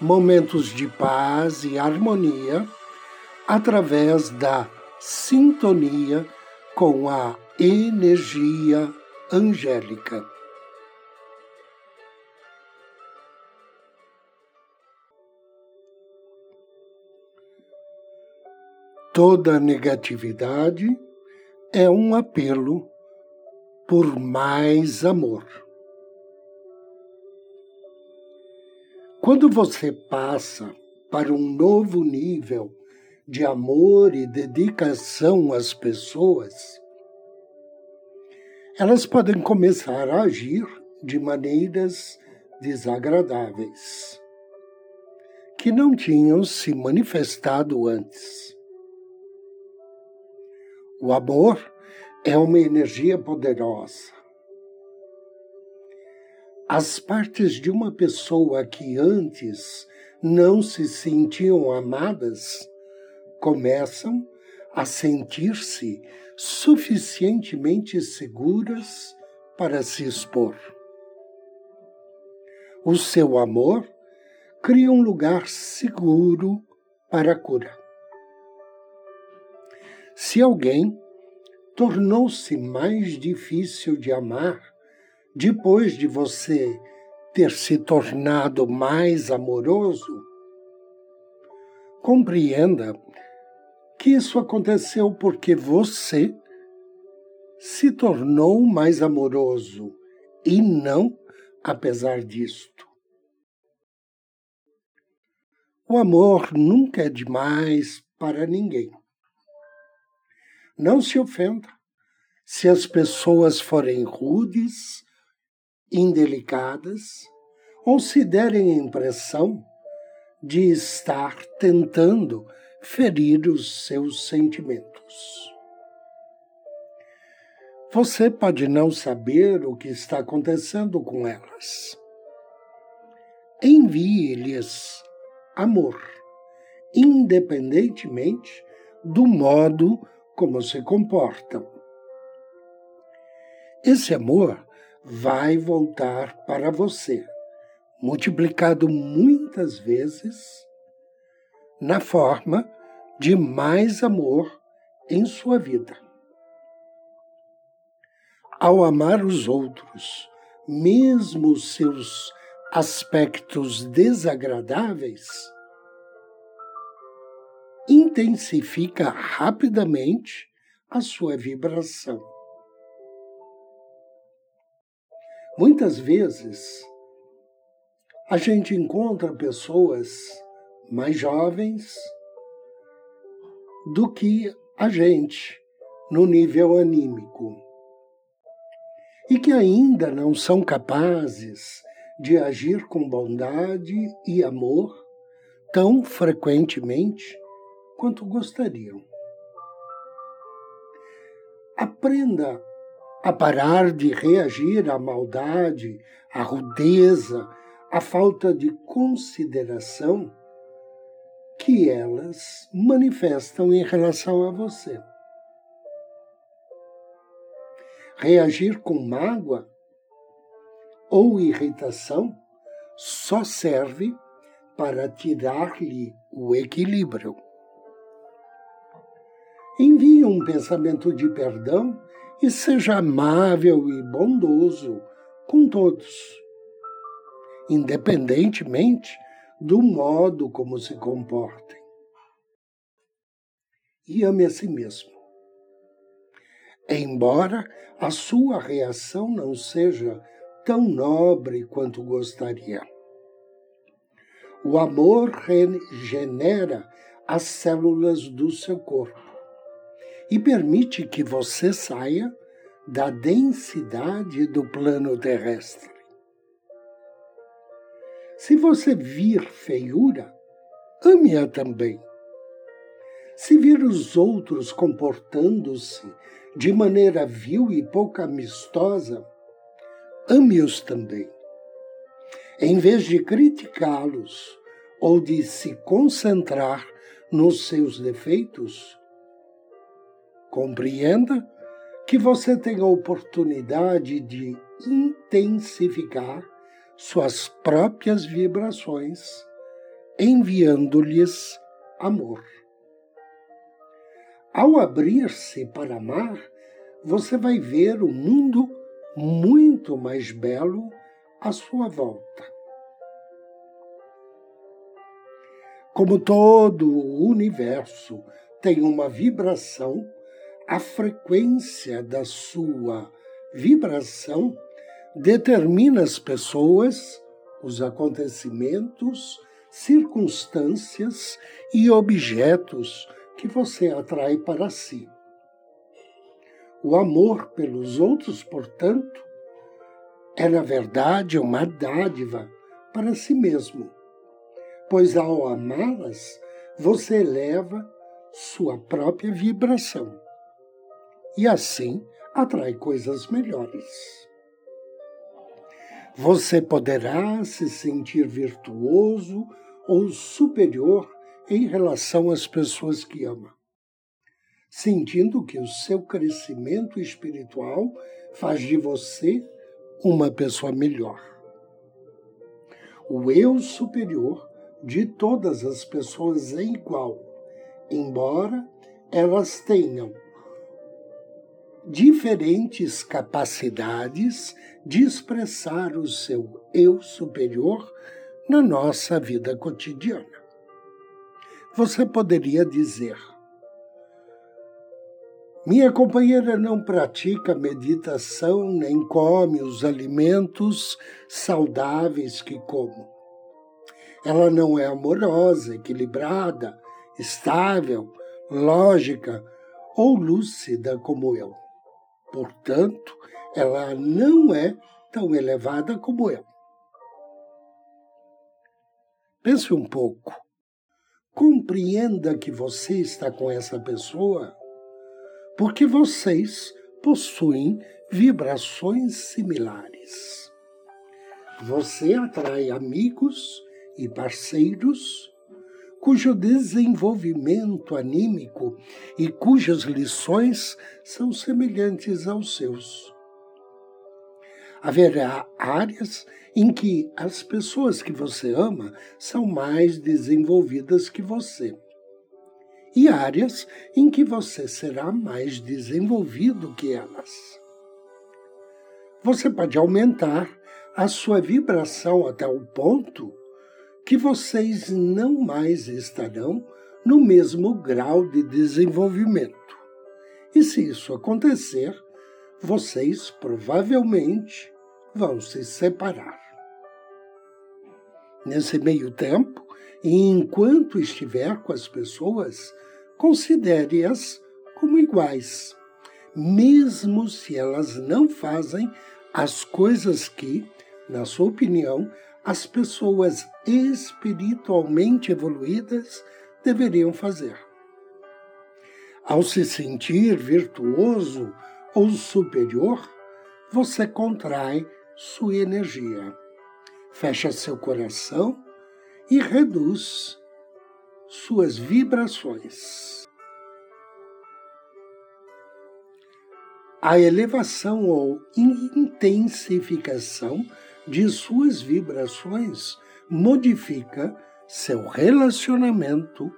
Momentos de paz e harmonia através da sintonia com a energia angélica. Toda negatividade é um apelo por mais amor. Quando você passa para um novo nível de amor e dedicação às pessoas, elas podem começar a agir de maneiras desagradáveis, que não tinham se manifestado antes. O amor é uma energia poderosa. As partes de uma pessoa que antes não se sentiam amadas começam a sentir-se suficientemente seguras para se expor. O seu amor cria um lugar seguro para a cura. Se alguém tornou-se mais difícil de amar depois de você ter se tornado mais amoroso, compreenda que isso aconteceu porque você se tornou mais amoroso e não apesar disto. O amor nunca é demais para ninguém. Não se ofenda se as pessoas forem rudes, indelicadas ou se derem a impressão de estar tentando ferir os seus sentimentos. Você pode não saber o que está acontecendo com elas. Envie-lhes amor, independentemente do modo como se comportam. Esse amor vai voltar para você, multiplicado muitas vezes na forma de mais amor em sua vida. Ao amar os outros, mesmo os seus aspectos desagradáveis, intensifica rapidamente a sua vibração. Muitas vezes, a gente encontra pessoas mais jovens do que a gente no nível anímico e que ainda não são capazes de agir com bondade e amor tão frequentemente quanto gostariam. Aprenda a parar de reagir à maldade, à rudeza, à falta de consideração que elas manifestam em relação a você. Reagir com mágoa ou irritação só serve para tirar-lhe o equilíbrio. Envie um pensamento de perdão e seja amável e bondoso com todos, independentemente do modo como se comportem. E ame a si mesmo. Embora a sua reação não seja tão nobre quanto gostaria. O amor regenera as células do seu corpo e permite que você saia da densidade do plano terrestre. Se você vir feiura, ame-a também. Se vir os outros comportando-se de maneira vil e pouco amistosa, ame-os também. Em vez de criticá-los ou de se concentrar nos seus defeitos, compreenda que você tem a oportunidade de intensificar suas próprias vibrações, enviando-lhes amor. Ao abrir-se para amar, você vai ver o mundo muito mais belo à sua volta. Como todo o universo tem uma vibração, a frequência da sua vibração determina as pessoas, os acontecimentos, circunstâncias e objetos que você atrai para si. O amor pelos outros, portanto, é na verdade uma dádiva para si mesmo, pois ao amá-las, você eleva sua própria vibração e assim atrai coisas melhores. Você poderá se sentir virtuoso ou superior em relação às pessoas que ama, sentindo que o seu crescimento espiritual faz de você uma pessoa melhor. O eu superior de todas as pessoas é igual, embora elas tenham diferentes capacidades de expressar o seu eu superior na nossa vida cotidiana. Você poderia dizer: Minha companheira não pratica meditação nem come os alimentos saudáveis que como. Ela não é amorosa, equilibrada, estável, lógica ou lúcida como eu. Portanto, ela não é tão elevada como eu. Pense um pouco. Compreenda que você está com essa pessoa porque vocês possuem vibrações similares. Você atrai amigos e parceiros cujo desenvolvimento anímico e cujas lições são semelhantes aos seus. Haverá áreas em que as pessoas que você ama são mais desenvolvidas que você. E áreas em que você será mais desenvolvido que elas. Você pode aumentar a sua vibração até o ponto que vocês não mais estarão no mesmo grau de desenvolvimento. E se isso acontecer, vocês provavelmente vão se separar. Nesse meio tempo, e enquanto estiver com as pessoas, considere-as como iguais, mesmo se elas não fazem as coisas que, na sua opinião, as pessoas espiritualmente evoluídas deveriam fazer. Ao se sentir virtuoso ou superior, você contrai sua energia, fecha seu coração e reduz suas vibrações. A elevação ou intensificação de suas vibrações modifica seu relacionamento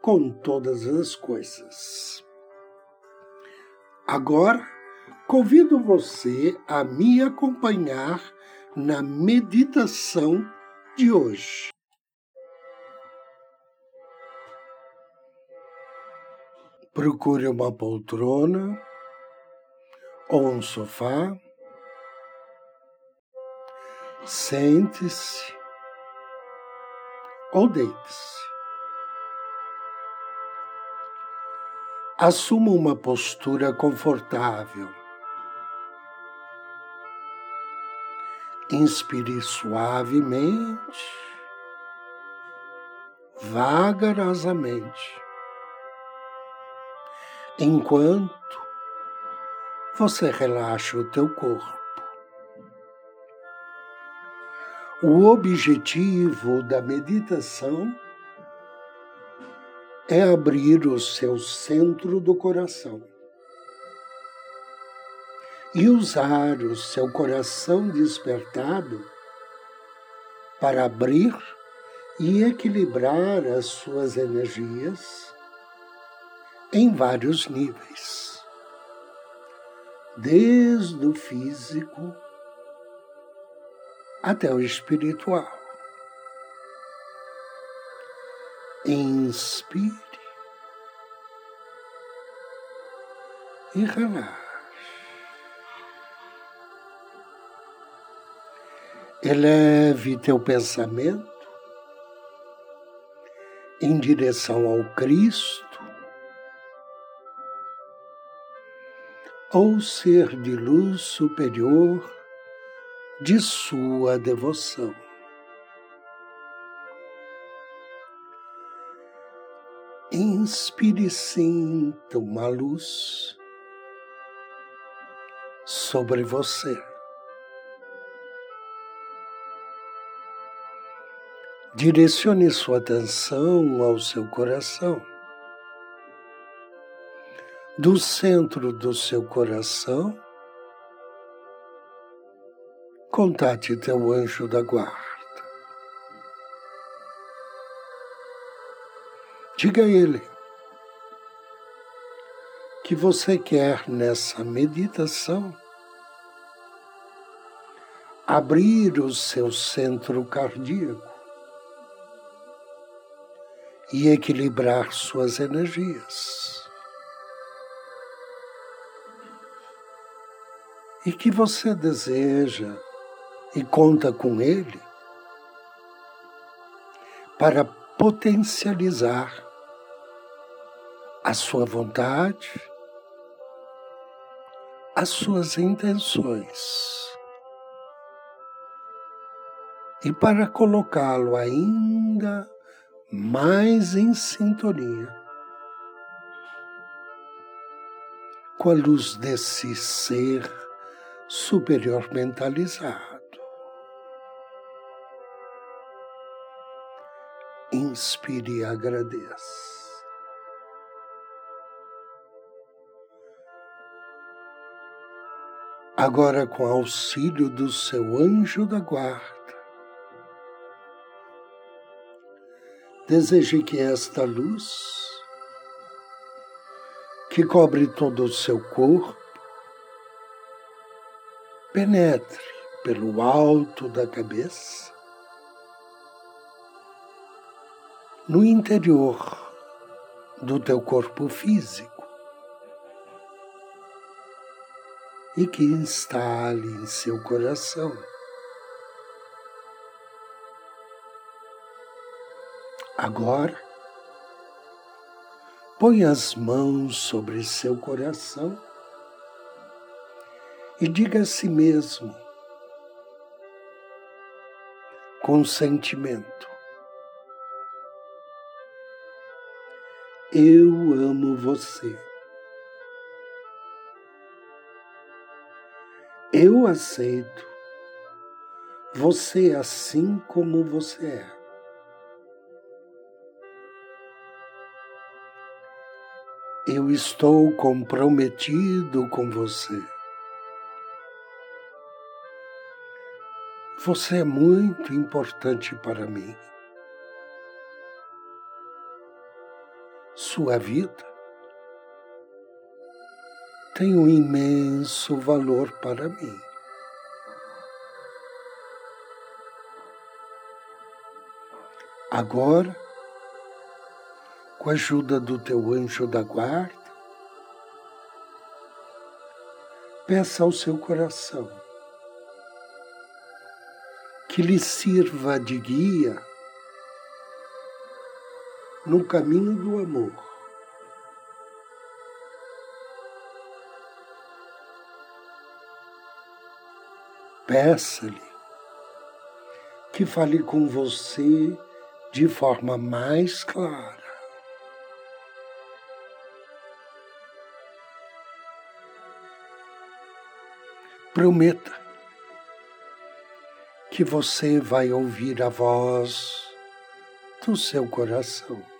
com todas as coisas. Agora, convido você a me acompanhar na meditação de hoje. Procure uma poltrona ou um sofá Sente-se ou deite-se. Assuma uma postura confortável. Inspire suavemente, vagarosamente, enquanto você relaxa o teu corpo. O objetivo da meditação é abrir o seu centro do coração e usar o seu coração despertado para abrir e equilibrar as suas energias em vários níveis, desde o físico até o espiritual. Inspire e relaxe. Eleve teu pensamento em direção ao Cristo, ou ser de luz superior de sua devoção. Inspire e sinta uma luz sobre você. Direcione sua atenção ao seu coração. Do centro do seu coração, contate teu anjo da guarda. Diga a ele que você quer nessa meditação abrir o seu centro cardíaco e equilibrar suas energias. E que você deseja e conta com ele para potencializar a sua vontade, as suas intenções e para colocá-lo ainda mais em sintonia com a luz desse ser superior mentalizado. Inspire e agradeça. Agora, com auxílio do seu anjo da guarda, Deseje que esta luz, que cobre todo o seu corpo, penetre pelo alto da cabeça, no interior do teu corpo físico e que instale em seu coração. Agora, põe as mãos sobre seu coração e diga a si mesmo, com sentimento: Eu amo você. Eu aceito você assim como você é. eu estou comprometido com você. Você é muito importante para mim. Sua vida tem um imenso valor para mim. Agora, com a ajuda do teu anjo da guarda, peça ao seu coração que lhe sirva de guia no caminho do amor. Peça-lhe que fale com você de forma mais clara. Prometa que você vai ouvir a voz do seu coração.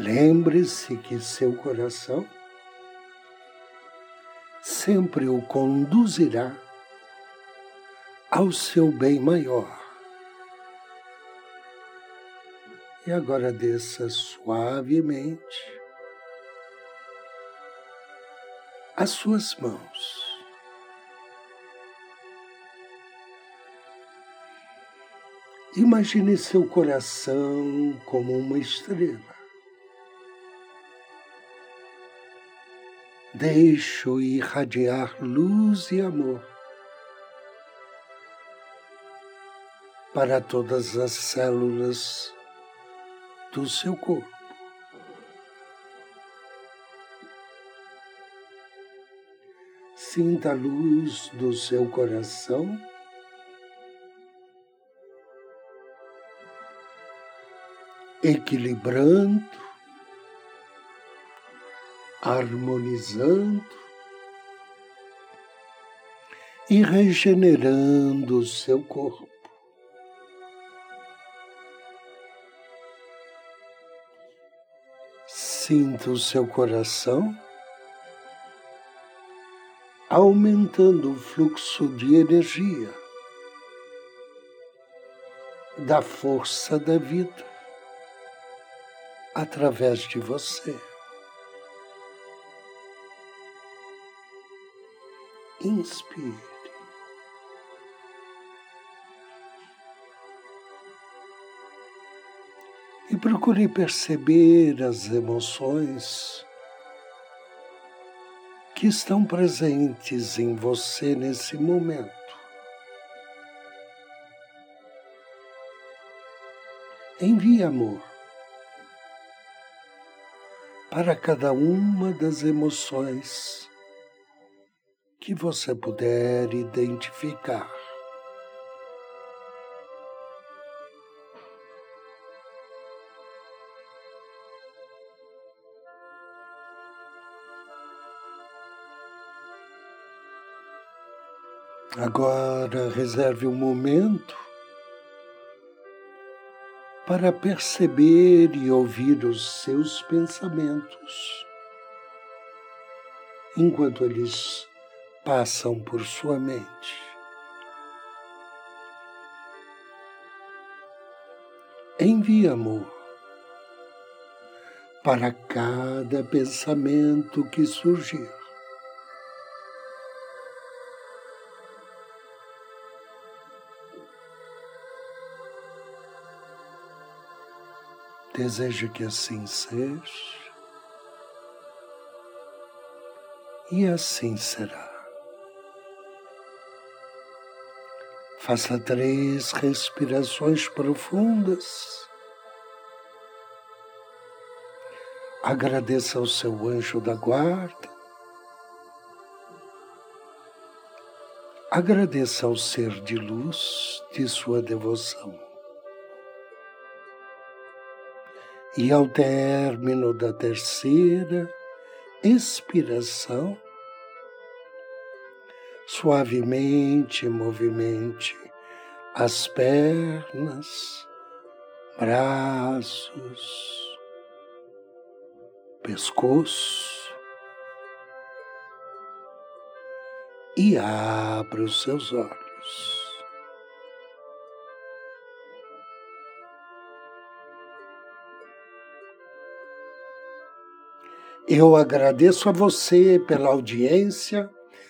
Lembre-se que seu coração sempre o conduzirá ao seu bem maior. E agora desça suavemente as suas mãos. Imagine seu coração como uma estrela. Deixo irradiar luz e amor para todas as células do seu corpo. Sinta a luz do seu coração. Equilibrando harmonizando e regenerando o seu corpo. Sinta o seu coração aumentando o fluxo de energia da força da vida através de você. Inspire. E procure perceber as emoções que estão presentes em você nesse momento. Envie amor para cada uma das emoções que você puder identificar. Agora reserve um momento para perceber e ouvir os seus pensamentos, enquanto eles passam por sua mente. Envie amor para cada pensamento que surgir. Desejo que assim seja, e assim será. Faça três respirações profundas. Agradeça ao seu anjo da guarda. Agradeça ao ser de luz de sua devoção. E ao término da terceira expiração, suavemente movimente as pernas, braços, pescoço e abra os seus olhos. Eu agradeço a você pela audiência